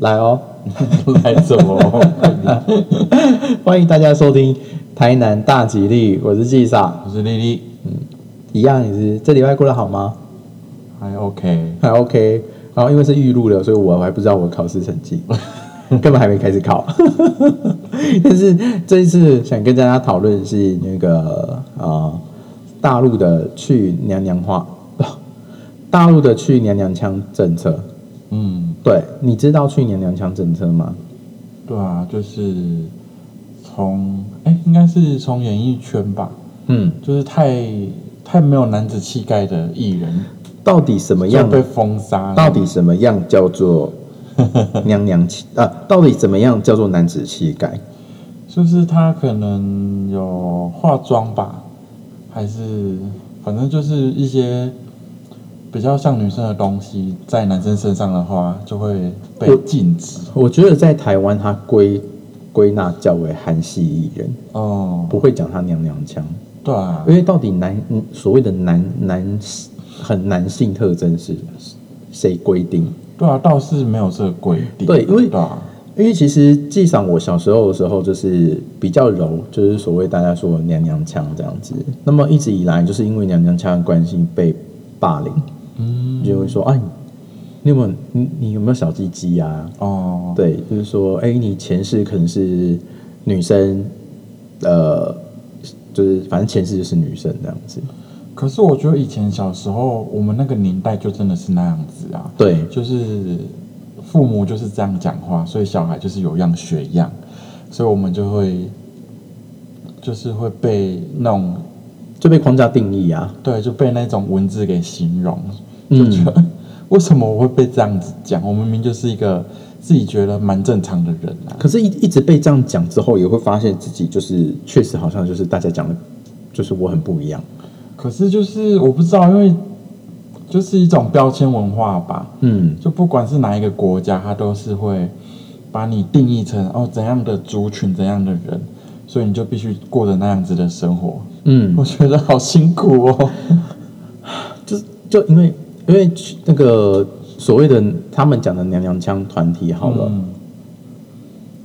来哦，来什么？欢迎大家收听台南大吉利，我是季傻，我是丽丽，一样也是这礼拜过得好吗？还 OK。还 OK，然后因为是预录的，所以我还不知道我考试成绩，根本还没开始考。但是这一次想跟大家讨论的是那个呃大陆的去娘娘话，大陆的去娘娘腔政策。嗯，对，你知道去年两强政策吗？对啊，就是从哎、应该是从演艺圈吧，嗯，就是太太没有男子气概的艺人到底什么就样？被封杀。到底什么样叫做 娘娘气啊？到底怎么样叫做男子气概？就是他可能有化妆吧，还是反正就是一些比较像女生的东西，在男生身上的话就会被禁止。我觉得在台湾，它归归纳较为韩系艺人，哦，不会讲他娘娘腔，对啊因，为到底男嗯所谓的男男很男性特征是谁规定？对啊，倒是没有这个规定。对因为因为其实记上我小时候的时候，就是比较柔，就是所谓大家说的娘娘腔这样子。那么一直以来，就是因为娘娘腔的关系被霸凌，嗯，就会说，哎，你有没有你你有没有小鸡鸡呀？哦，对，就是说，哎，你前世可能是女生，呃，就是反正前世就是女生这样子。可是我觉得以前小时候，我们那个年代就真的是那样子啊，对，就是父母就是这样讲话，所以小孩就是有样学样，所以我们就会就是会被那种就被框架定义啊。对就被那种文字给形容，嗯就觉得、为什么我会被这样子讲？我明明就是一个自己觉得蛮正常的人啊。可是一，一直被这样讲之后，也会发现自己就是确实好像就是大家讲的，就是我很不一样。可是就是我不知道，因为就是一种标签文化吧，嗯，就不管是哪一个国家，它都是会把你定义成哦怎样的族群、怎样的人，所以你就必须过着那样子的生活。嗯，我觉得好辛苦哦。就是就因为因为那个所谓的他们讲的娘娘腔团体好了，嗯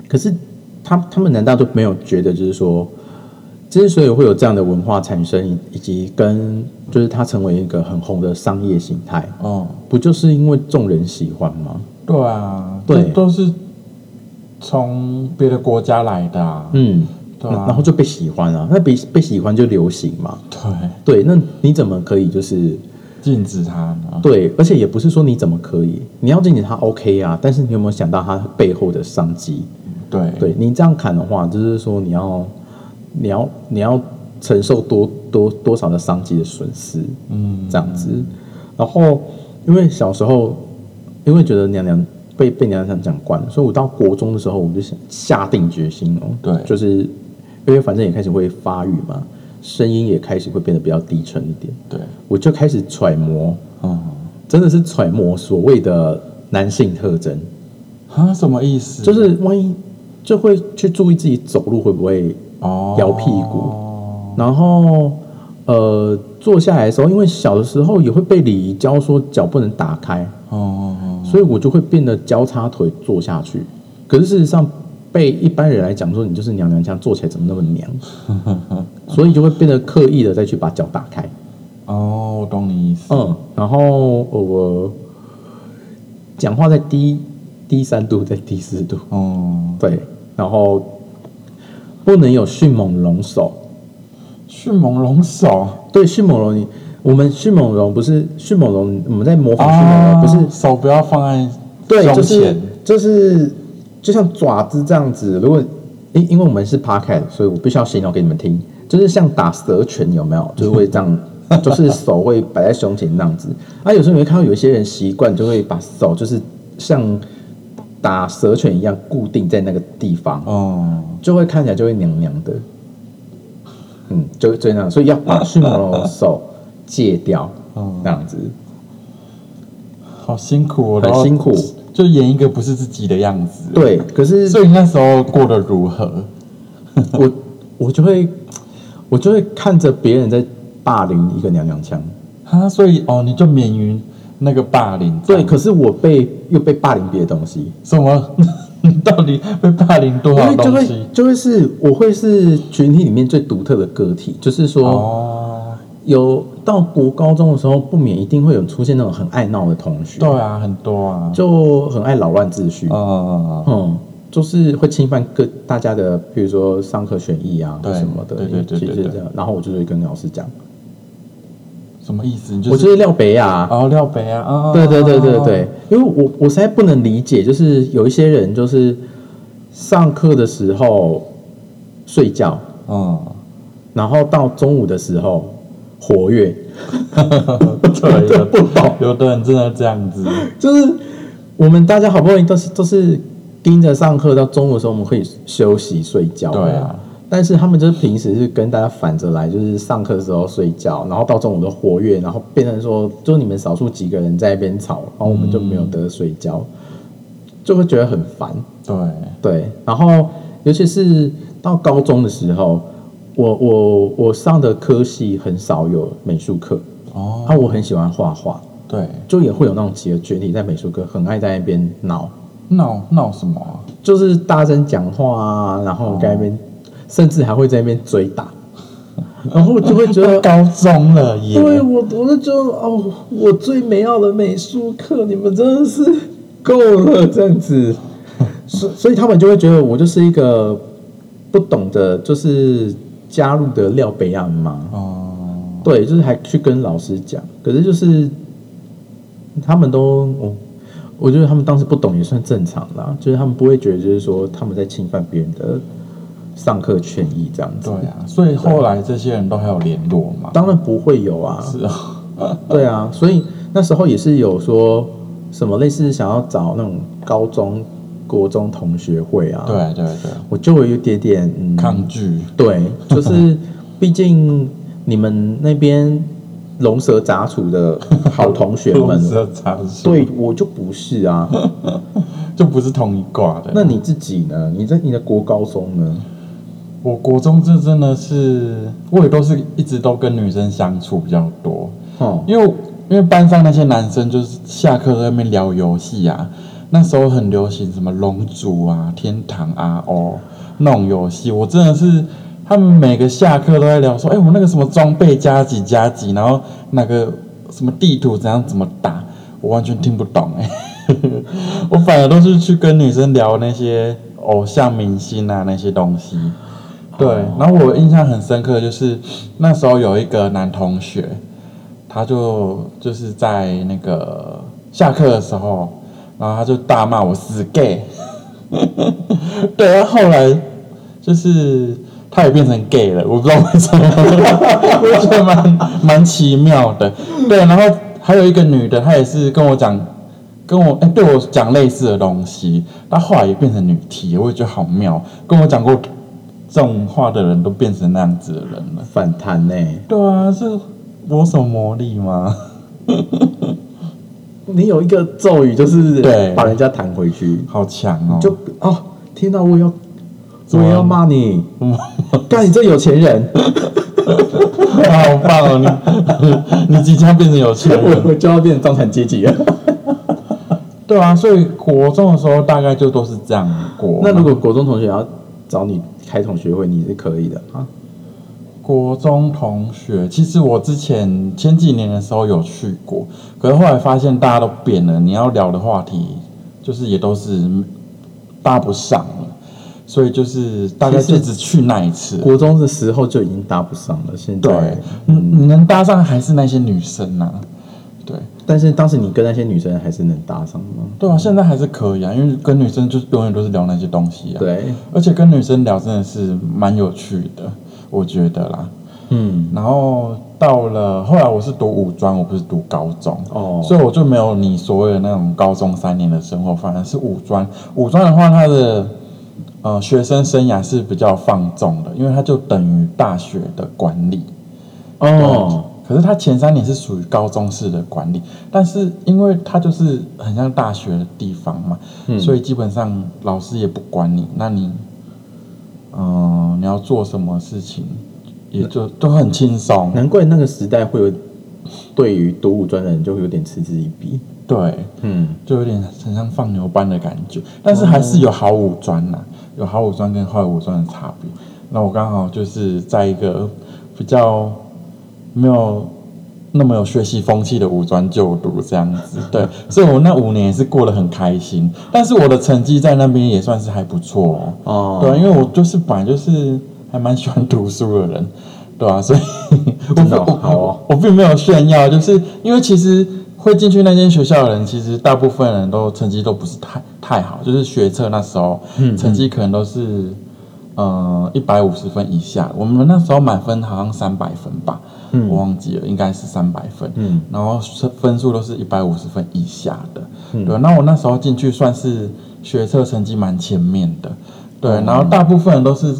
可是他他们难道都没有觉得就是说，之所以会有这样的文化产生，以以及跟就是它成为一个很红的商业形态，哦，不就是因为众人喜欢吗？对啊，对都是从别的国家来的、啊。嗯，对啊然后就被喜欢啊，那被被喜欢就流行嘛。对，对，那你怎么可以就是禁止他呢？对？而且也不是说你怎么可以，你要禁止他 OK 啊，但是你有没有想到他背后的商机？对对你这样砍的话，就是说你要你要你要承受多多多少的商机的损失，嗯，这样子。然后因为小时候因为觉得娘娘被被娘娘讲惯了，所以我到国中的时候我就想下定决心哦，对就是因为反正也开始会发育嘛，声音也开始会变得比较低沉一点，对，我就开始揣摩，哦，真的是揣摩所谓的男性特征，啊，什么意思？就是万一就会去注意自己走路会不会哦，摇屁股然后呃坐下来的时候，因为小的时候也会被礼仪教说脚不能打开，哦所以我就会变得交叉腿坐下去。可是事实上，被一般人来讲说你就是娘娘腔，坐起来怎么那么娘？所以就会变得刻意的再去把脚打开。哦，我懂你意思。嗯，然后我讲话在低低三度，在低四度，哦，对，然后不能有迅猛龙手。迅猛龙手对，迅猛龙，你我们迅猛龙不是迅猛龙，我们在模仿迅猛龙，啊，不是手不要放在对，胸就是前就是就像爪子这样子。如果因因为我们是 p o d c a s t 所以我必须要形容给你们听，就是像打蛇拳有没有？就是会这样，就是手会摆在胸前那样子。啊，有时候你会看到有一些人习惯就会把手就是像打蛇拳一样固定在那个地方，哦，就会看起来就会娘娘的。嗯，就就那样，所以要把迅猛龙的手戒掉，哦这样子好辛苦哦，很辛苦。就演一个不是自己的样子。，对，可是所以那时候过得如何？我我就会我就会看着别人在霸凌一个娘娘腔，啊，所以哦，你就免于那个霸凌。对，可是我被又被霸凌别的东西，什么？你 到底被霸凌多少因为就会？就会是我会是群体里面最独特的个体，就是说。哦，有到国高中的时候，不免一定会有出现那种很爱闹的同学，对啊，很多啊。就很爱扰乱秩序，嗯嗯就是会侵犯各大家的，比如说上课权益啊对什么的，对对对对。然后我就会跟老师讲，什么意思？你就我就是是廖北亚，哦，廖北啊，啊对对对对对，，因为我我实在不能理解，就是有一些人就是上课的时候睡觉，嗯，然后到中午的时候活跃，对，有不懂。有的人真的这样子，就是我们大家好不容易都是都是盯着上课，到中午的时候我们可以休息睡觉。对啊。但是他们就是平时是跟大家反着来，就是上课的时候睡觉，然后到中午都活跃，然后变成说，就是你们少数几个人在那边吵，然后我们就没有得睡觉，就会觉得很烦。对，对，然后尤其是到高中的时候，我我我上的科系很少有美术课，哦，啊，我很喜欢画画，对，就也会有那种几个群体在美术课很爱在那边闹，闹闹什么啊？就是大声讲话啊，然后在那边，甚至还会在那边追打，然后我就会觉得。高中了耶，对我，我就觉得哦，我最美好的美术课，你们真的是够了这样子，所所以他们就会觉得我就是一个不懂得就是加入的廖北亚嘛，哦，对，就是还去跟老师讲，可是就是他们都，我我觉得他们当时不懂也算正常啦，就是他们不会觉得就是说他们在侵犯别人的上课权益这样子。对啊，所以后来这些人都还有联络嘛？当然不会有啊，是啊，对啊，所以那时候也是有说什么类似想要找那种高中、国中同学会啊，对对对，我就会有一点点嗯，抗拒，对，就是毕竟你们那边龙蛇杂处的好同学们，蛇杂术，对我就不是啊。就不是同一挂的。那你自己呢？你在你的国高中呢？我国中这真的是，我也都是一直都跟女生相处比较多，哦，因为因为班上那些男生就是下课在那边聊游戏啊，那时候很流行什么龙族啊、天堂啊、哦那种游戏，我真的是他们每个下课都在聊说，哎、我那个什么装备加几加几，然后那个什么地图怎样怎么打，我完全听不懂哎、我反而都是去跟女生聊那些偶像明星啊那些东西。对，然后我印象很深刻，就是那时候有一个男同学，他就就是在那个下课的时候，然后他就大骂我死 gay。对，然后后来就是他也变成 gay 了，我不知道为什么，我觉得蛮蛮奇妙的。对，然后还有一个女的，她也是跟我讲，跟我哎、对我讲类似的东西，但后来也变成女 T，我也觉得好妙。跟我讲过这种话的人都变成那样子的人了。反弹呢、对啊，是我有魔力吗？你有一个咒语，就是对把人家弹回去，好强哦！就哦，听到我要我要骂你，干你这有钱人，好棒哦！你你即将变成有钱人。我就要变成中产阶级了。对啊，所以国中的时候大概就都是这样过。那如果国中同学要找你开同学会，你是可以的啊？国中同学，其实我之前前几年的时候有去过，可是后来发现大家都变了，你要聊的话题就是也都是搭不上了，所以就是大概就只去那一次。国中的时候就已经搭不上了，现在对，你能搭上还是那些女生呐、对但是当时你跟那些女生还是能搭上吗？对啊，现在还是可以啊，因为跟女生就是永远都是聊那些东西啊。，对，而且跟女生聊真的是蛮有趣的，我觉得啦。嗯，然后到了后来我是读五专，我不是读高中，哦，所以我就没有你所谓的那种高中三年的生活，反而是五专。五专的话，它的呃学生生涯是比较放纵的，因为它就等于大学的管理。哦，可是他前三年是属于高中式的管理，但是因为他就是很像大学的地方嘛，嗯所以基本上老师也不管你，那你，嗯、你要做什么事情，也就都很轻松。难怪那个时代会有对于读五专的人就会有点嗤之以鼻。对，嗯，就有点很像放牛班的感觉，但是还是有好五专呐、有好五专跟坏五专的差别。那我刚好就是在一个比较没有那么有学习风气的五专就读这样子，对，所以我那五年也是过得很开心，但是我的成绩在那边也算是还不错哦。哦，对，因为我就是本来就是还蛮喜欢读书的人，对啊，所以 我真的哦我好哦。我并没有炫耀，就是因为其实会进去那间学校的人，其实大部分人都成绩都不是太太好，就是学测那时候、嗯。成绩可能都是呃一百五十分以下，我们那时候满分好像三百分吧，嗯。我忘记了，应该是三百分，嗯。然后分分数都是一百五十分以下的，嗯。对，那我那时候进去算是学测成绩蛮前面的，对，哦。然后大部分人都是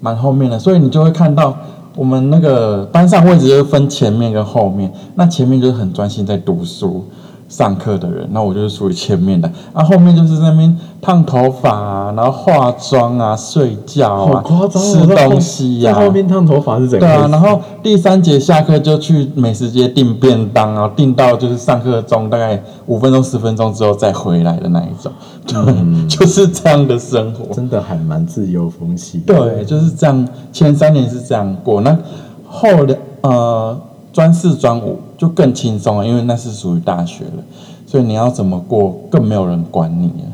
蛮后面的，所以你就会看到我们那个班上位置就是分前面跟后面，那前面就是很专心在读书。上课的人，那我就是属于前面的，啊，后面就是那边烫头发啊，然后化妆啊，睡觉啊，吃东西呀、在后面烫头发是怎对啊，然后第三节下课就去美食街订便当啊，订到就是上课钟大概五分钟十分钟之后再回来的那一种，对，就是这样的生活。真的还蛮自由风气的。对，就是这样。前三年是这样过，那后两呃专四专五就更轻松了，因为那是属于大学了，所以你要怎么过更没有人管你了。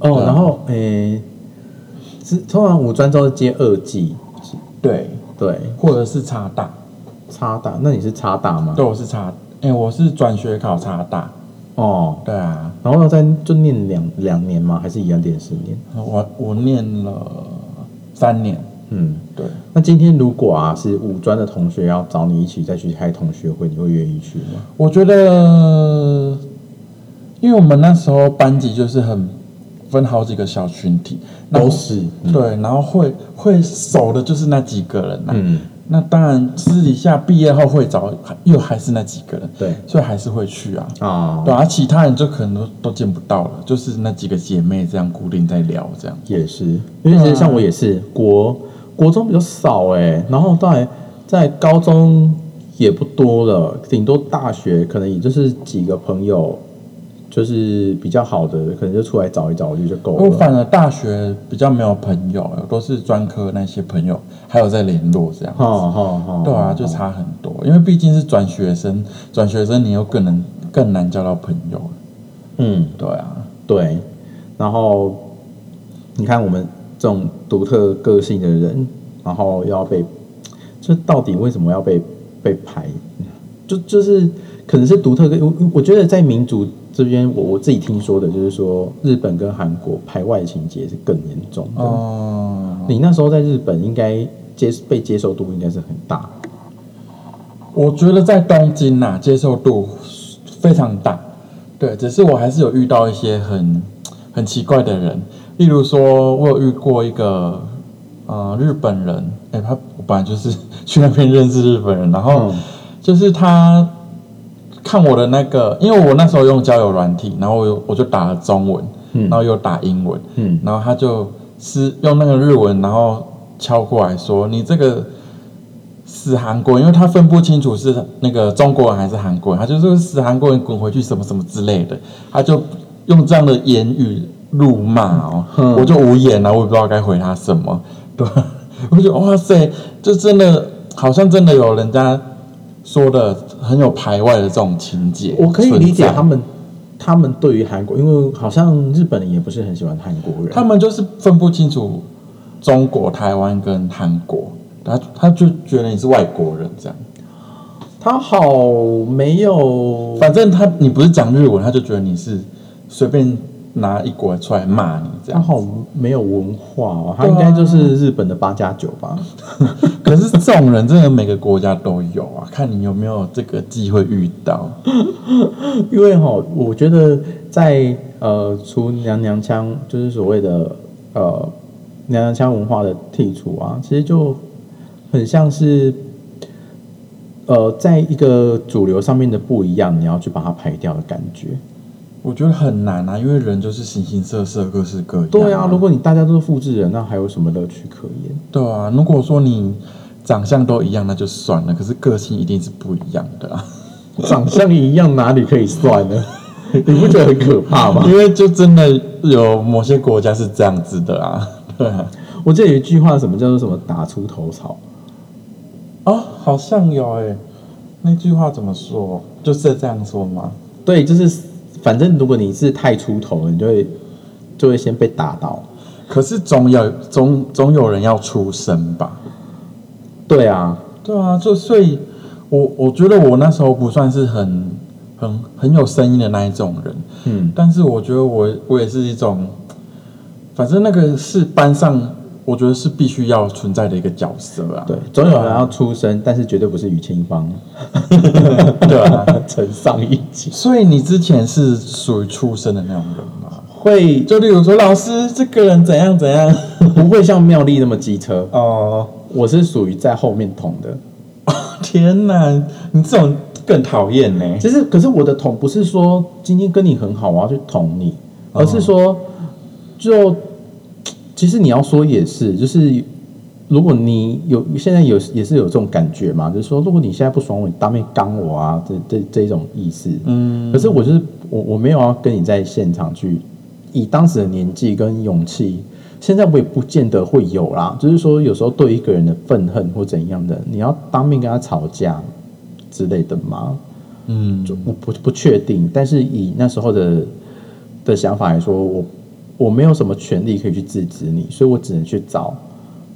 哦，啊然后诶，是通常五专都是接二技，对，对，或者是差大，差大，那你是差大吗？对，我是插，哎、我是转学考差大，哦，对啊。然后要再就念两两年吗？还是一样念四年？我我念了三年，嗯，对，那今天如果啊是五专的同学要找你一起再去开同学会，你会愿意去吗？我觉得，因为我们那时候班级就是很分好几个小群体，那都是，嗯。对，然后会会熟的就是那几个人呐、嗯，那当然私底下毕业后会找，又还是那几个人，对。所以还是会去啊。啊，对啊，其他人就可能都都见不到了，就是那几个姐妹这样固定在聊这样。也是，因为其实像我也是国国中比较少哎、然后在在高中也不多了，顶多大学可能也就是几个朋友，就是比较好的，可能就出来找一找，我觉得就够了我。反而大学比较没有朋友，都是专科那些朋友，还有在联络这样。哈哈哈，对啊，就差很多，因为毕竟是转学生，转学生你又更能更难交到朋友。嗯，对啊，对。然后你看我们这种独特个性的人，然后要被，这到底为什么要被被排？就就是可能是独特个，我我觉得在民族这边，我我自己听说的就是说，日本跟韩国排外情节是更严重的。哦、你那时候在日本应该接被接受度应该是很大。我觉得在东京呐、接受度非常大。对，只是我还是有遇到一些很很奇怪的人，例如说，我有遇过一个呃日本人，哎、他我本来就是 去那边认识日本人，然后嗯。就是他看我的那个，因为我那时候用交友软体，然后我就打了中文，嗯。然后又打英文，嗯。然后他就是用那个日文，然后敲过来说：“你这个死韩国，因为他分不清楚是那个中国人还是韩国人，他就说死韩国人滚回去什么什么之类的，他就用这样的言语辱骂哦，嗯我就无言了，我也不知道该回他什么。对，我就觉得哇塞，就真的好像真的有人家说的很有排外的这种情节，我可以理解他们，他们对于韩国，因为好像日本人也不是很喜欢韩国人。他们就是分不清楚中国、台湾跟韩国，他他就觉得你是外国人这样。他好没有，反正他你不是讲日文，他就觉得你是随便拿一国出来骂你这样。他好没有文化哦，他应该就是日本的八加九吧？可是这种人真的每个国家都有啊，看你有没有这个机会遇到。因为哈，我觉得在呃除娘娘腔，就是所谓的呃娘娘腔文化的剔除啊，其实就很像是呃在一个主流上面的不一样，你要去把它排掉的感觉。我觉得很难啊，因为人就是形形色色、各式各样。对啊，如果你大家都是复制人，那还有什么乐趣可言？对啊，如果说你长相都一样，那就算了，可是个性一定是不一样的啊。长相一样，哪里可以算呢？你不觉得很可怕吗？因为就真的有某些国家是这样子的啊，对啊，我记得有一句话，什么叫做什么打出头草？哦，好像有诶，那句话怎么说？就是这样说吗？对，就是反正如果你是太出头了，你就会就会先被打倒。可是总有总总有人要出声吧？对啊，对啊，就所以，我我觉得我那时候不算是很很很有声音的那一种人，嗯，但是我觉得我我也是一种，反正那个是班上，我觉得是必须要存在的一个角色啊。对，总有人要出生，但是绝对不是于清芳。对啊，承上一级所以你之前是属于出生的那种人吗？会就例如说，老师这个人怎样怎样。不会像妙丽那么机车？哦，我是属于在后面捅的。天哪，你这种更讨厌呢。其实，可是我的捅不是说今天跟你很好，我要去捅你，而是说，就其实你要说也是，就是如果你有现在有也是有这种感觉嘛，就是说，如果你现在不爽我，你当面刚我啊，这这这一种意思。嗯，可是我就是我我没有要跟你在现场去，以当时的年纪跟勇气，现在我也不见得会有啦。就是说，有时候对一个人的愤恨或怎样的，你要当面跟他吵架之类的吗？嗯，就我不不确定，但是以那时候的的想法来说，我我没有什么权利可以去制止你，所以我只能去找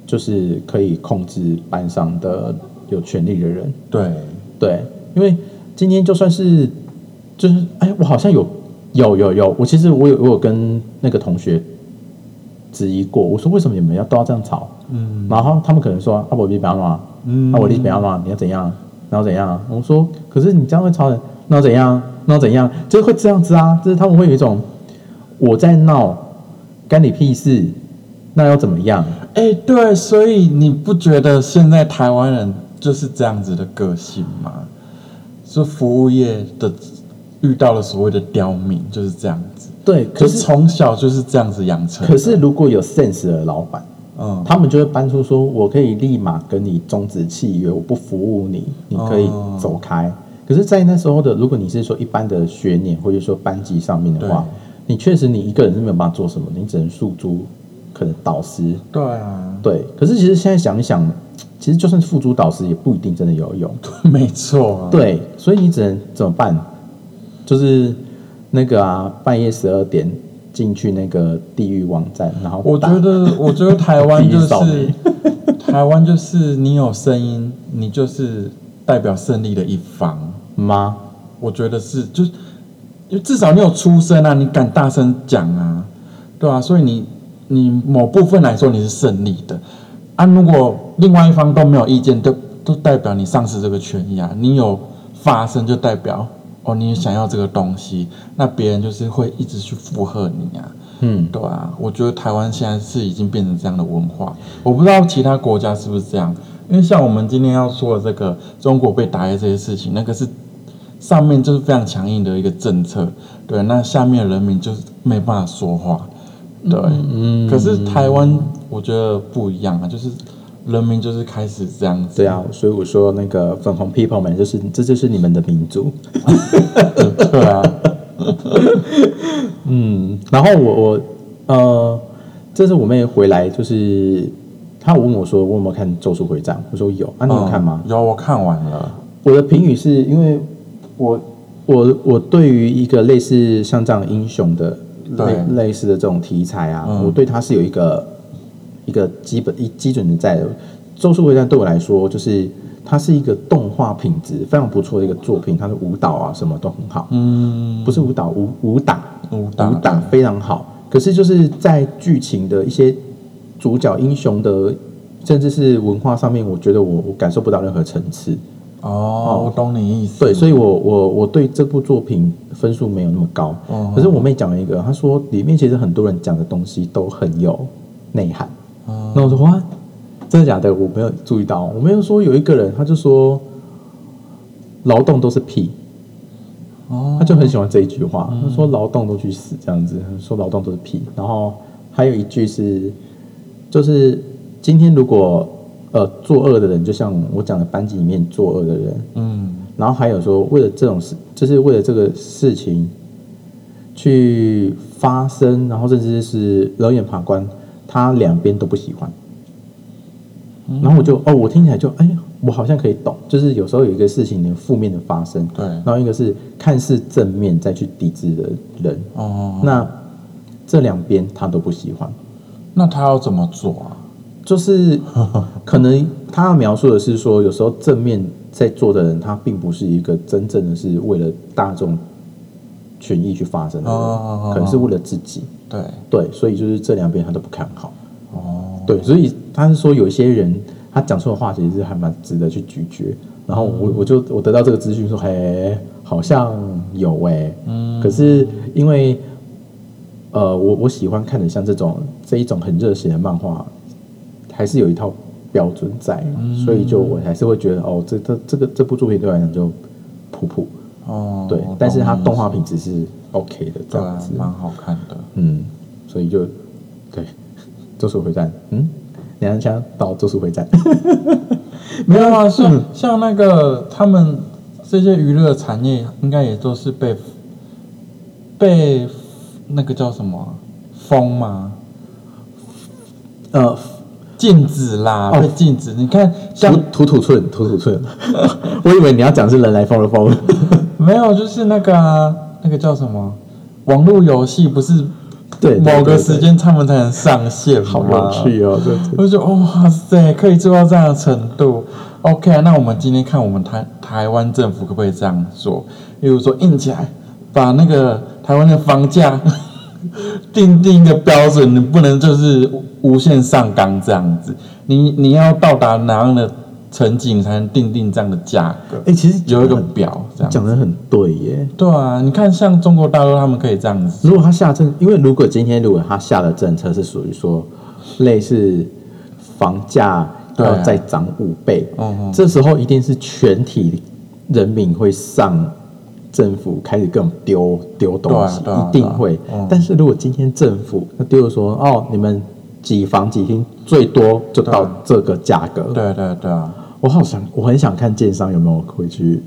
就是可以控制班上的有权利的人。对，对，因为今天就算是就是哎，我好像有有有有，我其实我有我有跟那个同学质疑过，我说为什么你们要都要这样吵？嗯然后他们可能说啊，我比不要嘛，嗯啊，我你不要嘛，你要怎样？然后怎样？我说可是你这样会吵人，那要怎样？那要怎样？就是会这样子啊，就是他们会有一种我在闹，干你屁事，那又怎么样？哎、对，所以你不觉得现在台湾人就是这样子的个性吗？是服务业的遇到了所谓的刁民，就是这样子，对，可是从小就是这样子养成。可是如果有 sense 的老板。嗯，他们就会搬出说，我可以立马跟你终止契约，我不服务你，你可以哦走开。可是，在那时候的，如果你是说一般的学年或者说班级上面的话，你确实你一个人是没有办法做什么，你只能诉诸可能导师。对啊，对，可是其实现在想一想，其实就算是付诸导师，也不一定真的有用。没错、啊，对，所以你只能怎么办？就是那个啊，半夜十二点进去那个地狱网站，然后我觉得，我觉得台湾 就是台湾就是你有声音，你就是代表胜利的一方。吗？我觉得是，就是至少你有出声啊，你敢大声讲啊，对啊，所以你你某部分来说你是胜利的啊。如果另外一方都没有意见，都都代表你丧失这个权益啊。你有发声就代表哦，你想要这个东西，那别人就是会一直去附和你啊。嗯，对啊，我觉得台湾现在是已经变成这样的文化，我不知道其他国家是不是这样。因为像我们今天要说的这个中国被打压这些事情，那个是上面就是非常强硬的一个政策，对，那下面的人民就是没办法说话，对，嗯可是台湾我觉得不一样啊，就是人民就是开始这样子，对啊，所以我说那个粉红 people 们，就是这就是你们的民族。对啊，嗯，然后我我呃，这次我妹回来，就是她有问我说，我有没有看《咒术回战》？我说有啊，你有看吗？嗯有，我看完了，我的评语是因为我我我对于一个类似像这样英雄的类对类似的这种题材啊，嗯我对它是有一个一个基本一基准的在的。《咒术回战》对我来说，就是它是一个动画品质非常不错的一个作品，它的舞蹈啊什么都很好，嗯，不是舞蹈武武打武打武打非常好，可是就是在剧情的一些主角英雄的，甚至是文化上面，我觉得我我感受不到任何层次。哦，我懂你意思，对，所以我我我对这部作品分数没有那么高。哦可是我妹讲了一个，她说里面其实很多人讲的东西都很有内涵。哦那我说哇，真的假的？我没有注意到。我没有说有一个人，他就说劳动都是屁，哦他就很喜欢这一句话。他说劳动都去死这样子，说劳动都是屁。然后还有一句是，就是今天如果呃作恶的人，就像我讲的班级里面作恶的人，嗯。然后还有说，为了这种事，就是为了这个事情去发生，然后甚至是冷眼旁观，他两边都不喜欢。然后我就哦，我听起来就哎，我好像可以懂，就是有时候有一个事情的负面的发生，对，然后一个是看似正面再去抵制的人，哦，那这两边他都不喜欢，那他要怎么做啊？就是可 能他要描述的是说，有时候正面在做的人，他并不是一个真正的是为了大众权益去发生的人，哦可能是为了自己，对，对，所以就是这两边他都不看好，哦，对，所以他是说有一些人他讲出的话其实是还蛮值得去咀嚼，然后我我就我得到这个资讯说，嘿，好像有哎、嗯，可是因为呃，我我喜欢看的像这种这一种很热血的漫画，还是有一套标准在，嗯。所以就我还是会觉得哦，这这这个这部作品对我来讲就普普，哦，对，但是它动画品质是 OK 的这样子，，蛮好看的。嗯，所以就对，咒术回战，嗯，两人枪到咒术回战，没有啊，像像那个他们这些娱乐产业，应该也都是被被那个叫什么啊？封吗？呃，禁止啦，哦被禁止。你看，像土土土寸土土寸，我以为你要讲是人来疯了疯了，没有，就是那个啊，那个叫什么网络游戏，不是对，某个时间他们才能上线吗？好有趣哦，我就觉得哇塞，可以做到这样的程度。OK，啊那我们今天看我们台台湾政府可不可以这样做？例如说硬起来，把那个台湾的房价 定定一个标准，你不能就是无限上纲这样子。你你要到达哪样的成绩，你才能定定这样的价格？哎、其实有一个表这样。讲的很对耶。对啊，你看像中国大陆他们可以这样子，如果他下政，因为如果今天如果他下的政策是属于说类似房价要再涨五倍，这时候一定是全体人民会上政府开始各种丢丢东西，啊啊一定会。但是如果今天政府他丢了说哦，你们几房几厅最多就到对这个价格，对对对啊，我好想我很想看建商有没有回去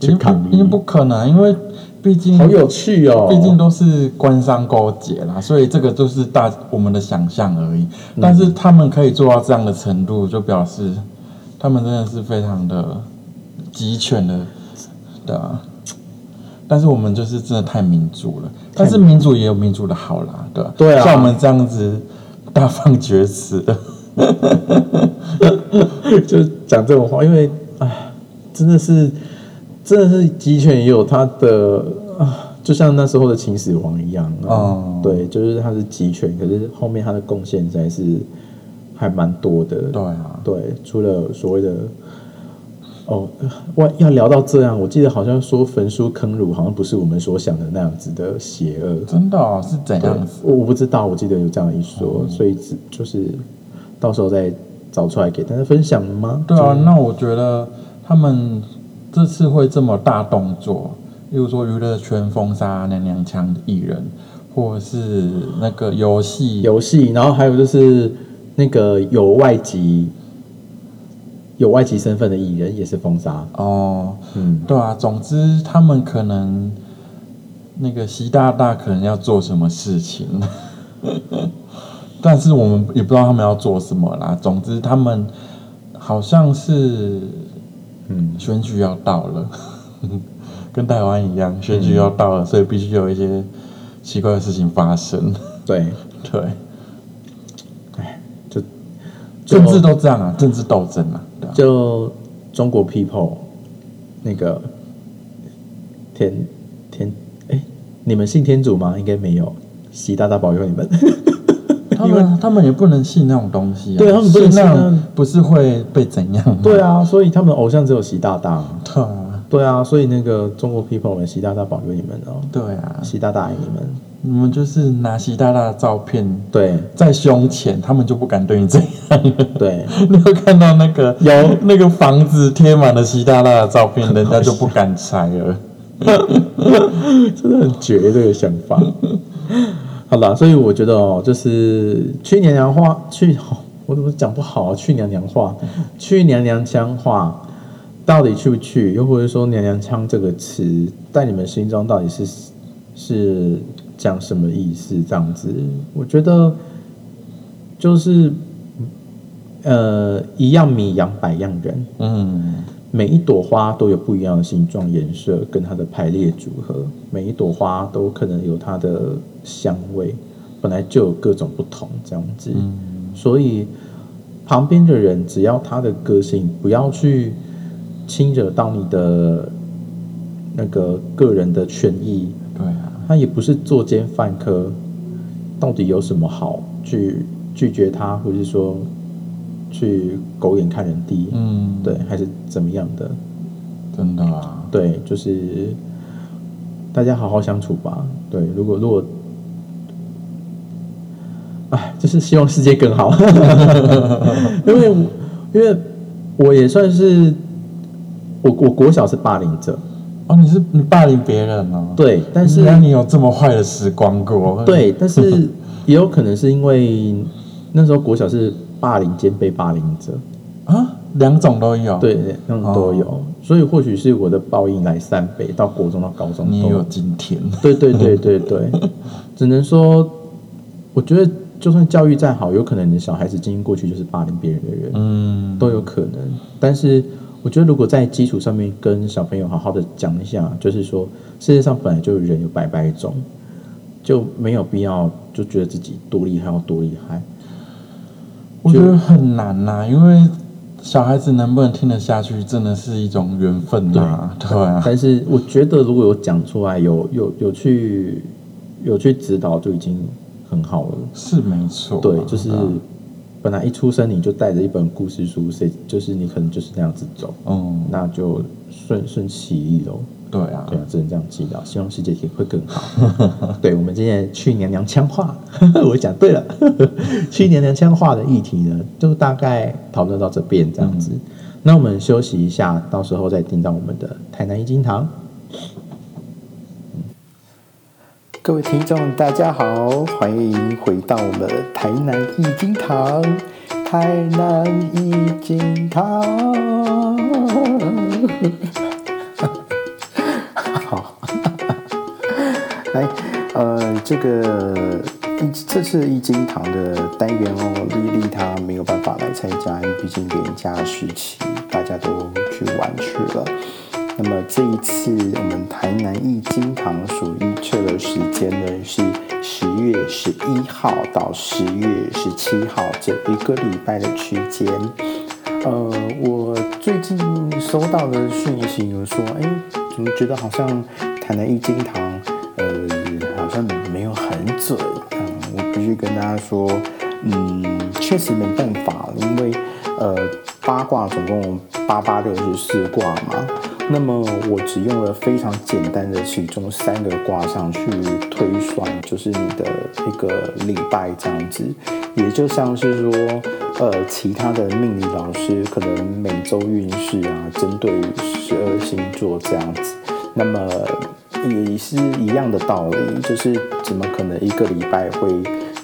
去抗议不已经，不可能，因为毕竟好有趣哦，毕竟都是官商勾结啦，所以这个就是大我们的想象而已。嗯但是他们可以做到这样的程度，就表示他们真的是非常的集权的，对啊。但是我们就是真的太民主了，但是民主也有民主的好啦，对吧？对啊。像我们这样子大放厥词。的，就是讲这种话，因为哎，真的是，真的是集权也有他的啊，就像那时候的秦始皇一样啊，哦。对，就是他是集权，可是后面他的贡献实在是还蛮多的，对啊，对，除了所谓的。哦，我！要聊到这样，我记得好像说焚书坑儒，好像不是我们所想的那样子的邪恶。真的哦，是怎对样子？我我不知道，我记得有这样一说，所以只就是到时候再找出来给大家分享吗？对啊，那我觉得他们这次会这么大动作，例如说娱乐圈封杀娘娘腔的艺人，或者是那个游戏，游戏，然后还有就是那个有外籍有外籍身份的艺人也是封杀，哦，嗯，对啊，总之他们可能那个习大大可能要做什么事情，但是我们也不知道他们要做什么啦。总之他们好像是嗯，选举要到了，跟台湾一样，选举要到了，所以必须有一些奇怪的事情发生。对，对，哎就政治都这样啊，政治斗争啊，就中国 people 那个天天哎，你们信天主吗？应该没有，习大大保佑你们。他们 他们也不能信那种东西啊，对他们不能信那不是会被怎样？对啊，所以他们的偶像只有习大大。对啊，对啊，所以那个中国 people 们，习大大保佑你们哦，对啊，习大大爱你们。你们就是拿习大大的照片对在胸前，他们就不敢对你怎样了。对，你会看到那个有那个房子贴满了习大大的照片，人家就不敢拆了。真的很绝这个想法。好啦，所以我觉得哦，就是去娘娘话，去我怎么讲不好啊？去娘娘话，去娘娘腔话，到底去不去？又或者说“娘娘腔”这个词，在你们心中到底是是讲什么意思？这样子，我觉得就是呃，一样米养百样人。嗯，每一朵花都有不一样的形状、颜色跟它的排列组合，每一朵花都可能有它的香味，本来就有各种不同这样子。所以旁边的人只要他的个性不要去侵惹到你的那个个人的权益，对啊，他也不是作奸犯科，到底有什么好去拒绝他，或者是说去狗眼看人低？嗯，对，还是怎么样的？真的啊，对，就是大家好好相处吧。对，如果如果，哎，就是希望世界更好，因为因为我也算是我我国小是霸凌者，哦，你是你霸凌别人吗，，对，但是你有这么坏的时光过，对，但是也有可能是因为那时候国小是霸凌兼被霸凌者，啊，两种都有，，对，两种都有，所以或许是我的报应来三倍，到国中到高中都你也有今天，对对对对对，只能说，我觉得就算教育再好，有可能你的小孩子经历过去就是霸凌别人的人，嗯，都有可能。但是我觉得，如果在基础上面跟小朋友好好的讲一下，就是说世界上本来就有人有百百种，就没有必要就觉得自己多厉害要多厉害。我觉得很难呐、因为小孩子能不能听得下去，真的是一种缘分呐、对啊，但是我觉得，如果有讲出来，有有有去有去指导，就已经很好了。是没错啊、对，就是嗯本来一出生你就带着一本故事书，谁就是你可能就是那样子走，嗯，那就顺顺其意喽。对啊对，啊，只能这样祈祷，希望世界也会更好。对我们今天去年娘腔话，我讲对了，去年娘腔话的议题呢，就大概讨论到这边这样子。那我们休息一下，到时候再听到我们的台南一金堂。各位听众，大家好，欢迎回到我们台南易经堂。台南易经堂，好，来，呃，这个这次易经堂的单元哦，丽丽她没有办法来参加，因为毕竟连假时期大家都去玩去了。那么这一次我们台南易经堂所预测的时间呢是十月十一号到十月十七号这一个礼拜的区间。呃，我最近收到的讯息有说，哎，怎么觉得好像台南易经堂，呃，好像没有很准。嗯，我必须跟大家说，嗯，确实没办法，因为呃，八卦总共八八六十四卦嘛。那么我只用了非常简单的其中三个卦象去推算，就是你的一个礼拜这样子，也就像是说，呃，其他的命理老师可能每周运势啊，针对十二星座这样子，那么也是一样的道理，就是怎么可能一个礼拜会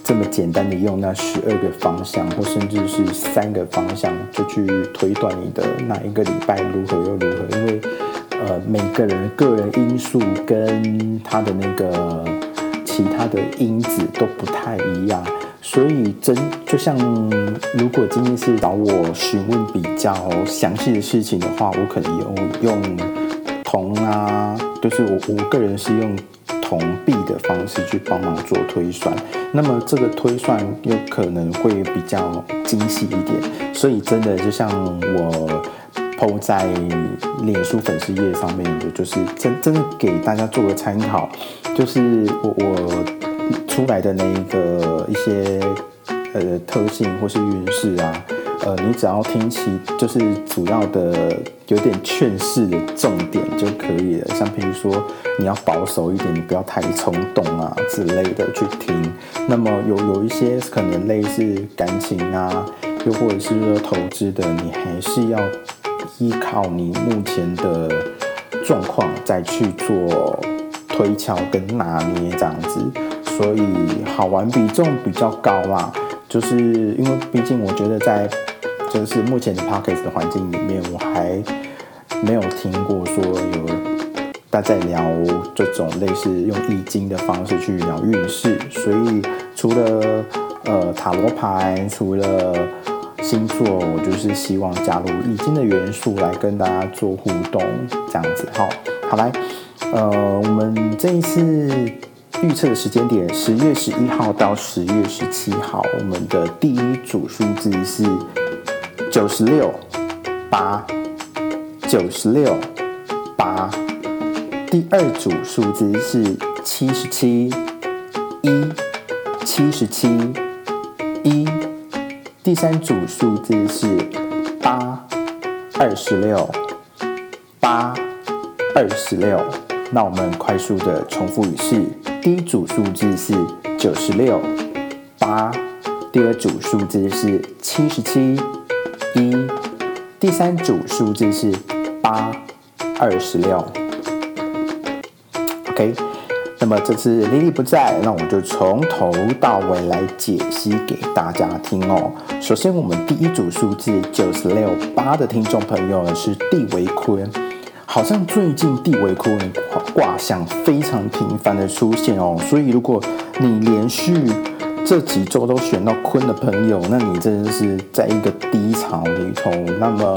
这么简单的用那十二个方向，或甚至是三个方向就去推断你的哪一个礼拜如何又如何？因为呃每个人个人因素跟他的那个其他的因子都不太一样，所以真就像如果今天是找我询问比较详细的事情的话，我可能用用铜啊，就是我我个人是用铜币的方式去帮忙做推算，那么这个推算又可能会比较精细一点，所以真的就像我 PO 在脸书粉丝页上面的，就是真真的给大家做个参考，就是我我出来的那一个一些呃特性或是运势啊，呃，你只要听其就是主要的有点劝世的重点就可以了，像譬如说你要保守一点，你不要太冲动啊之类的去听。那么有有一些可能类似感情啊，又或者是说投资的，你还是要依靠你目前的状况再去做推敲跟拿捏这样子，所以好玩比重比较高啦。就是因为毕竟我觉得在就是目前的 p o c k e t 的环境里面，我还没有听过说有大家聊这种类似用易经的方式去聊运势，所以除了呃塔罗牌，除了星座，我就是希望加入易经的元素来跟大家做互动，这样子。好，好来，呃，我们这一次预测的时间点，十月十一号到十月十七号，我们的第一组数字是九十六八，九十六八。第二组数字是七十七一，七十七一。第三组数字是八二十六八二十六。那我们快速的重复一次：第一组数字是九十六八，第二组数字是七十七一，第三组数字是八二十六。OK，那么这次莉莉不在，那我就从头到尾来解析给大家听哦。首先，我们第一组数字九十六八的听众朋友是地维坤，好像最近地维坤卦象非常频繁的出现哦，所以如果你连续这几周都选到坤的朋友，那你真的是在一个低潮里头，那么。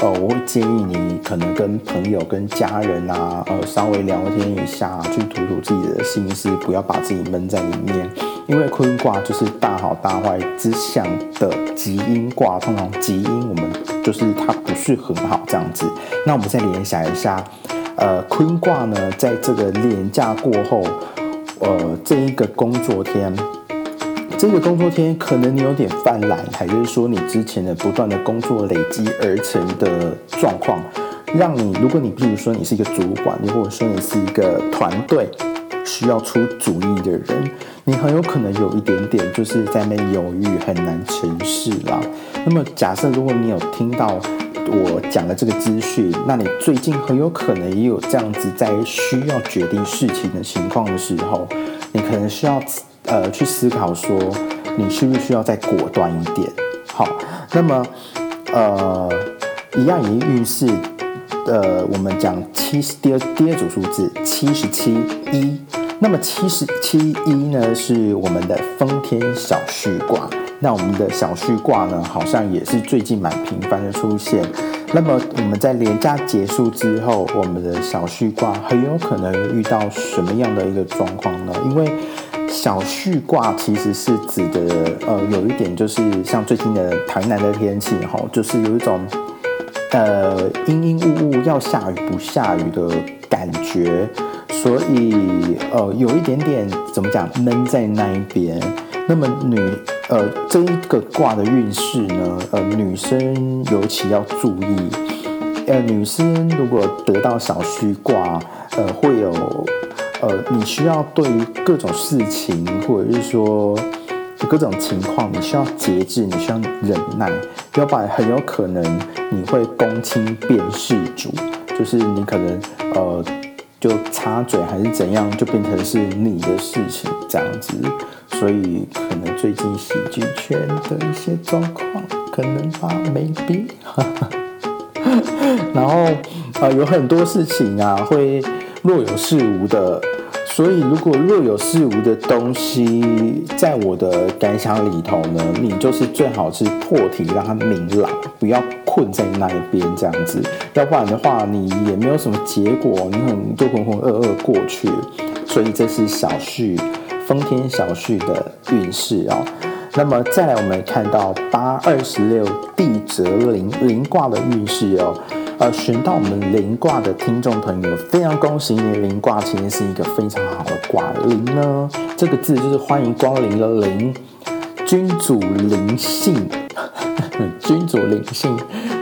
呃，我会建议你可能跟朋友、跟家人啊，呃，稍微聊天一下，去吐吐自己的心思，不要把自己闷在里面。因为坤卦就是大好大坏之象的吉阴卦，通常吉阴我们就是它不是很好这样子。那我们再联想一下，呃，坤卦呢，在这个年假过后，呃，这一个工作天。这个工作天可能你有点犯懒，还是说你之前的不断的工作累积而成的状况，让你如果你比如说你是一个主管，你或者说你是一个团队需要出主意的人，你很有可能有一点点就是在那犹豫，很难成事啦。那么假设如果你有听到我讲的这个资讯，那你最近很有可能也有这样子在需要决定事情的情况的时候，你可能需要。呃，去思考说，你需不需要再果断一点？好，那么，呃，一样以运势，呃，我们讲七十第二第二组数字七十七一，那么七十七一呢，是我们的丰天小序卦。那我们的小序卦呢，好像也是最近蛮频繁的出现。那么我们在连假结束之后，我们的小序卦很有可能遇到什么样的一个状况呢？因为小序卦其实是指的，呃，有一点就是像最近的台南的天气，哈，就是有一种，呃，阴阴雾雾要下雨不下雨的感觉，所以，呃，有一点点怎么讲闷在那一边。那么女，呃，这一个卦的运势呢，呃，女生尤其要注意，呃，女生如果得到小序卦，呃，会有。呃，你需要对于各种事情，或者是说各种情况，你需要节制，你需要忍耐，要不然很有可能你会公亲变事主，就是你可能呃就插嘴还是怎样，就变成是你的事情这样子，所以可能最近喜剧圈的一些状况可能吧，maybe，然后呃有很多事情啊会。若有似无的，所以如果若有似无的东西，在我的感想里头呢，你就是最好是破题，让它明朗，不要困在那一边这样子，要不然的话，你也没有什么结果，你很就浑浑噩噩过去。所以这是小序，丰天小序的运势哦。那么再来，我们看到八二十六地泽临临卦的运势哦。呃，选到我们临卦的听众朋友，非常恭喜你！临卦其实是一个非常好的卦。临呢，这个字就是欢迎光临的临，君主灵性，君主灵性。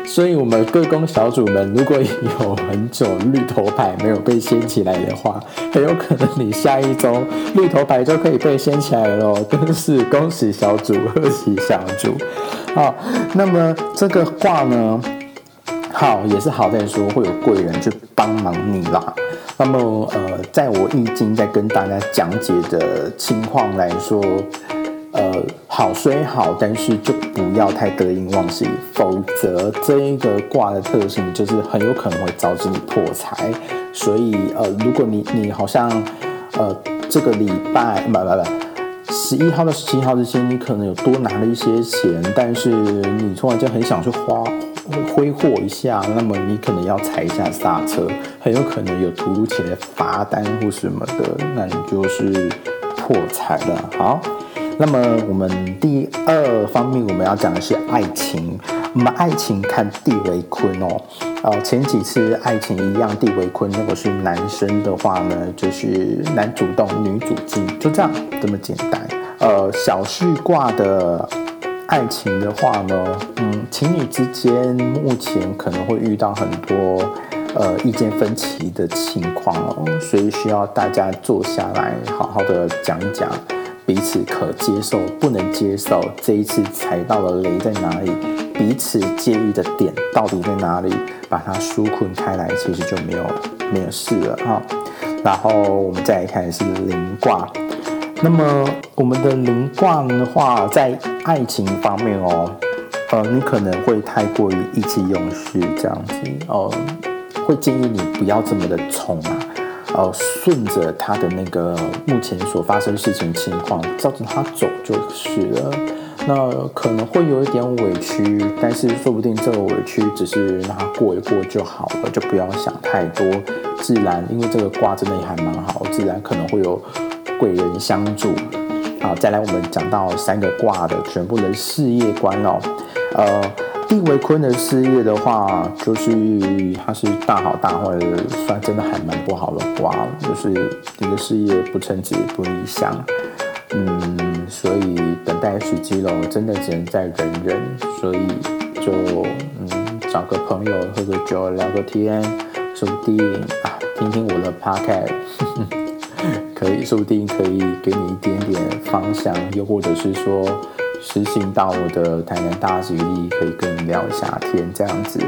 所以，我们各宫小主们，如果有很久绿头牌没有被掀起来的话，很有可能你下一周绿头牌就可以被掀起来了。真是恭喜小主，贺喜小主。好，那么这个卦呢？好，也是好在说会有贵人去帮忙你啦。那么，呃，在我易经在跟大家讲解的情况来说，呃，好虽好，但是就不要太得意忘形，否则这一个卦的特性就是很有可能会导致你破财。所以呃，如果你你好像呃这个礼拜不不不，十一号到十七号之间，你可能有多拿了一些钱，但是你突然间很想去花挥霍一下，那么你可能要踩一下刹车，很有可能有突如其来的罚单或什么的，那你就是破财了。好。那么我们第二方面我们要讲的是爱情，我们爱情看地为坤哦，呃前几次爱情一样地为坤，如果是男生的话呢，就是男主动女主静，就这样这么简单。呃小序卦的爱情的话呢，嗯情侣之间目前可能会遇到很多呃意见分歧的情况哦，所以需要大家坐下来好好的讲一讲。彼此可接受，不能接受。这一次踩到了雷在哪里？彼此介意的点到底在哪里？把它纾困开来，其实就没有没有事了哈。然后我们再来看是灵卦。那么我们的灵卦的话，在爱情方面哦，呃，你可能会太过于意气用事这样子哦，会建议你不要这么的冲啊。呃，顺着他的那个目前所发生事情情况，照着他走就是了。那可能会有一点委屈，但是说不定这个委屈只是让他过一过就好了，就不要想太多。自然，因为这个卦真的也还蛮好，自然可能会有贵人相助。好，再来我们讲到三个卦的全部的事业观哦，呃。地为坤的事业的话，就是它是大好大坏的，算真的还蛮不好的卦，就是你的事业不称职不理想，嗯，所以等待时机喽，真的只能再忍忍，所以就嗯找个朋友喝个酒聊个天，说不定啊听听我的 podcast，可以说不定可以给你一点点方向，又或者是说。实行到我的台南大吉利，可以跟你聊一下天这样子。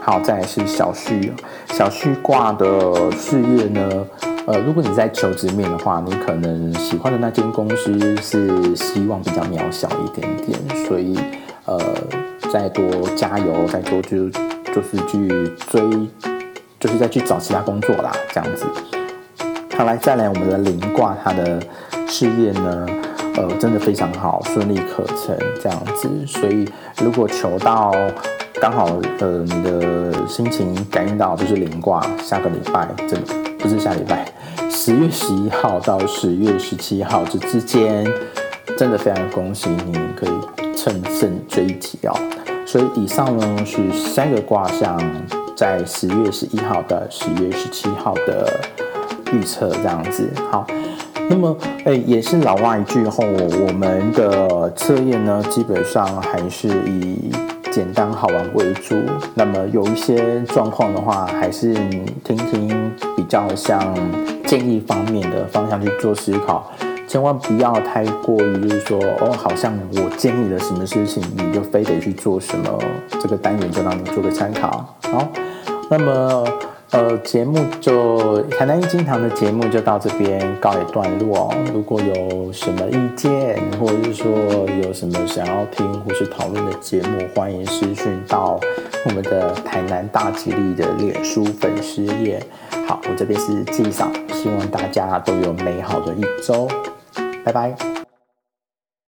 好，再来是小旭，小旭卦的事业呢？呃，如果你在求职面的话，你可能喜欢的那间公司是希望比较渺小一点点，所以呃，再多加油，再多就就是去追，就是再去找其他工作啦，这样子。好，来再来我们的零卦，它的事业呢？呃，真的非常好，顺利可成这样子，所以如果求到刚好，呃，你的心情感应到就是零卦，下个礼拜真的不是下礼拜，十月十一号到十月十七号这之间，真的非常恭喜你，可以乘胜追击哦。所以以上呢是三个卦象，在十月十一号到十月十七号的预测这样子，好。那么，哎，也是老话一句后，我们的测验呢，基本上还是以简单好玩为主。那么有一些状况的话，还是听听比较像建议方面的方向去做思考，千万不要太过于就是说，哦，好像我建议了什么事情，你就非得去做什么。这个单元就让你做个参考。好，那么。呃，节目就台南一金堂的节目就到这边告一段落。如果有什么意见，或者是说有什么想要听或是讨论的节目，欢迎私讯到我们的台南大吉利的脸书粉丝页。好，我这边是季嫂，希望大家都有美好的一周，拜拜。